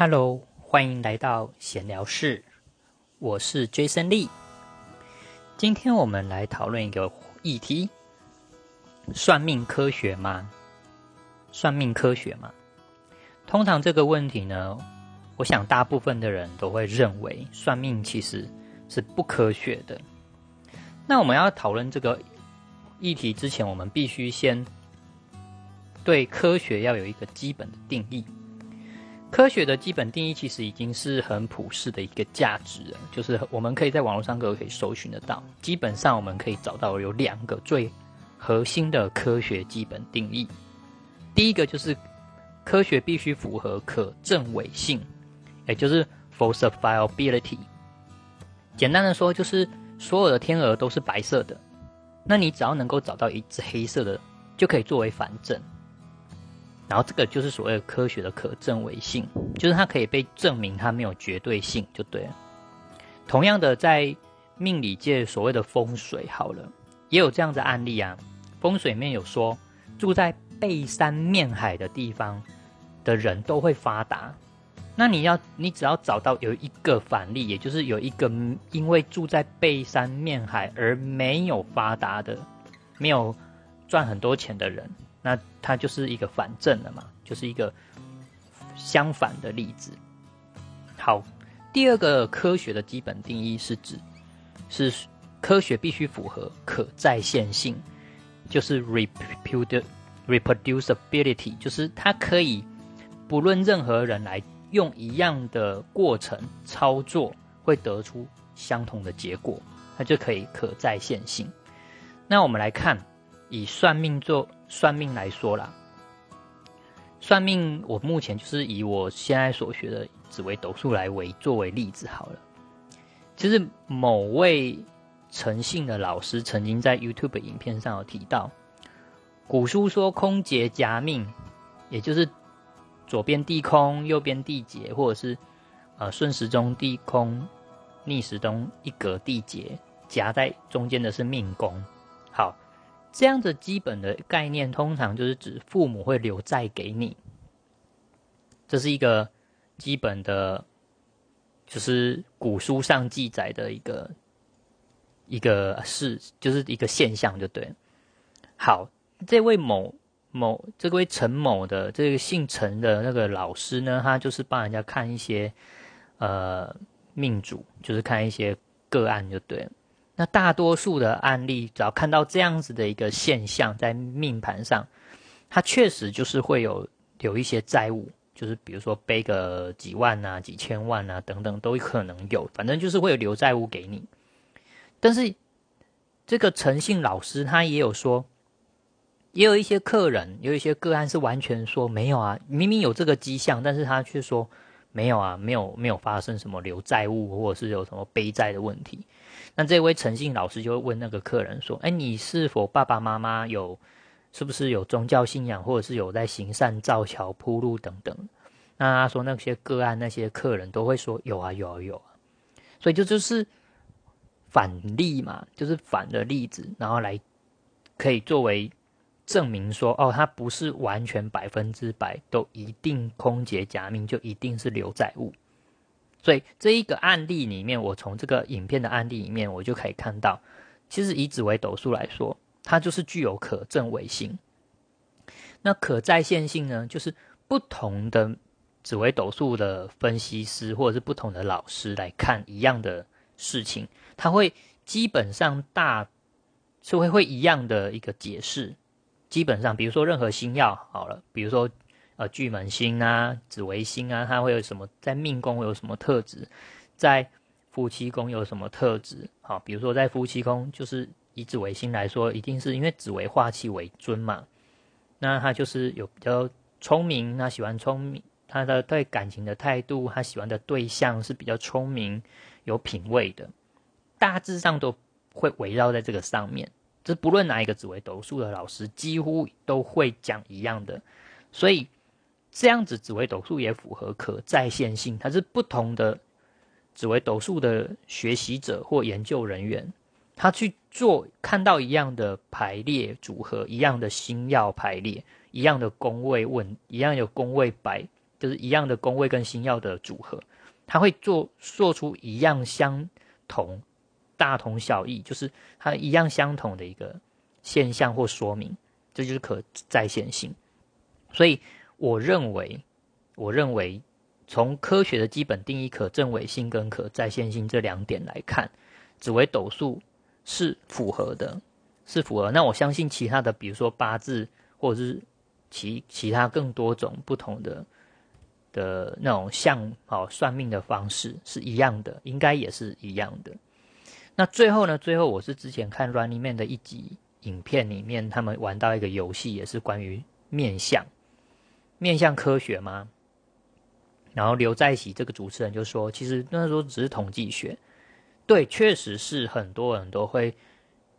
Hello，欢迎来到闲聊室，我是 Jason Lee。今天我们来讨论一个议题：算命科学吗？算命科学吗？通常这个问题呢，我想大部分的人都会认为算命其实是不科学的。那我们要讨论这个议题之前，我们必须先对科学要有一个基本的定义。科学的基本定义其实已经是很普世的一个价值了，就是我们可以在网络上都可以搜寻得到。基本上我们可以找到有两个最核心的科学基本定义。第一个就是科学必须符合可证伪性，也就是 falsifiability。简单的说，就是所有的天鹅都是白色的，那你只要能够找到一只黑色的，就可以作为反证。然后这个就是所谓的科学的可证伪性，就是它可以被证明它没有绝对性就对了。同样的，在命理界所谓的风水好了，也有这样的案例啊。风水面有说，住在背山面海的地方的人都会发达。那你要你只要找到有一个反例，也就是有一个因为住在背山面海而没有发达的，没有赚很多钱的人。那它就是一个反证了嘛，就是一个相反的例子。好，第二个科学的基本定义是指，是科学必须符合可再现性，就是 reproducibility，就是它可以不论任何人来用一样的过程操作，会得出相同的结果，它就可以可再现性。那我们来看，以算命做。算命来说啦，算命我目前就是以我现在所学的紫微斗数来为作为例子好了。其实某位诚信的老师曾经在 YouTube 影片上有提到，古书说空劫夹命，也就是左边地空，右边地劫，或者是呃顺时钟地空，逆时钟一格地劫，夹在中间的是命宫。好。这样的基本的概念，通常就是指父母会留债给你，这是一个基本的，就是古书上记载的一个一个事，就是一个现象，就对。好，这位某某这位陈某的这个姓陈的那个老师呢，他就是帮人家看一些呃命主，就是看一些个案，就对了。那大多数的案例，只要看到这样子的一个现象在命盘上，它确实就是会有有一些债务，就是比如说背个几万啊、几千万啊等等，都可能有，反正就是会有留债务给你。但是这个诚信老师他也有说，也有一些客人有一些个案是完全说没有啊，明明有这个迹象，但是他却说没有啊，没有没有发生什么留债务或者是有什么背债的问题。那这位诚信老师就会问那个客人说：“哎，你是否爸爸妈妈有，是不是有宗教信仰，或者是有在行善、造桥、铺路等等？”那他说那些个案，那些客人都会说：“有啊，有啊，有啊。”所以就就是反例嘛，就是反的例子，然后来可以作为证明说：“哦，它不是完全百分之百都一定空劫假命，就一定是留债物。”所以这一个案例里面，我从这个影片的案例里面，我就可以看到，其实以紫微斗数来说，它就是具有可证伪性。那可再现性呢，就是不同的紫微斗数的分析师或者是不同的老师来看一样的事情，他会基本上大是会会一样的一个解释。基本上，比如说任何星耀好了，比如说。呃，巨门星啊，紫微星啊，它会有什么在命宫会有什么特质，在夫妻宫有什么特质？好，比如说在夫妻宫，就是以紫微星来说，一定是因为紫微化气为尊嘛，那他就是有比较聪明，他喜欢聪明，他的对感情的态度，他喜欢的对象是比较聪明、有品味的，大致上都会围绕在这个上面。这不论哪一个紫微斗数的老师，几乎都会讲一样的，所以。这样子紫微斗数也符合可再现性，它是不同的紫微斗数的学习者或研究人员，他去做看到一样的排列组合，一样的星耀排列，一样的宫位问，一样有宫位摆就是一样的宫位跟星耀的组合，他会做做出一样相同、大同小异，就是它一样相同的一个现象或说明，这就是可再现性。所以我认为，我认为从科学的基本定义可证伪性跟可再现性这两点来看，紫微斗数是符合的，是符合。那我相信其他的，比如说八字或者是其其他更多种不同的。的那种像哦算命的方式是一样的，应该也是一样的。那最后呢？最后我是之前看 Running Man 的一集影片里面，他们玩到一个游戏，也是关于面相、面相科学吗？然后刘在喜这个主持人就说，其实那时候只是统计学。对，确实是很多人都会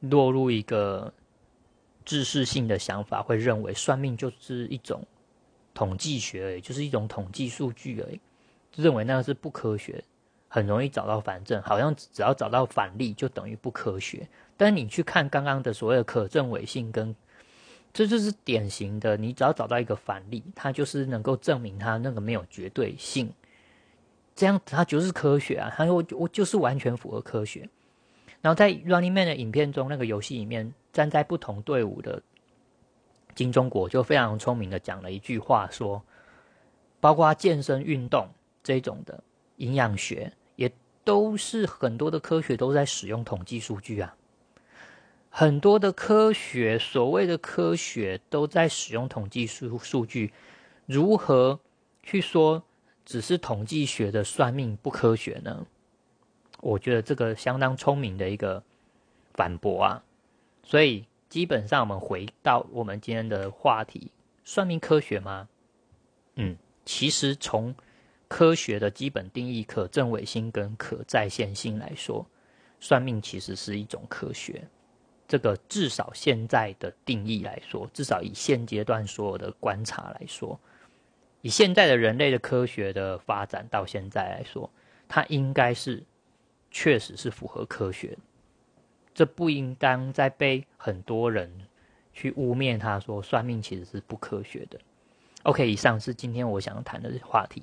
落入一个知识性的想法，会认为算命就是一种。统计学而已，就是一种统计数据而已，认为那个是不科学，很容易找到反证，好像只要找到反例就等于不科学。但你去看刚刚的所谓的可证伪性，跟这就是典型的，你只要找到一个反例，它就是能够证明它那个没有绝对性，这样它就是科学啊，它我我就是完全符合科学。然后在 Running Man 的影片中，那个游戏里面站在不同队伍的。金钟国就非常聪明的讲了一句话，说，包括健身运动这种的营养学，都是很多的科学都在使用统计数据啊。很多的科学，所谓的科学都在使用统计数数据。如何去说只是统计学的算命不科学呢？我觉得这个相当聪明的一个反驳啊，所以。基本上，我们回到我们今天的话题，算命科学吗？嗯，其实从科学的基本定义，可证伪性跟可再现性来说，算命其实是一种科学。这个至少现在的定义来说，至少以现阶段所有的观察来说，以现在的人类的科学的发展到现在来说，它应该是确实是符合科学。这不应当再被很多人去污蔑他，说算命其实是不科学的。OK，以上是今天我想谈的话题。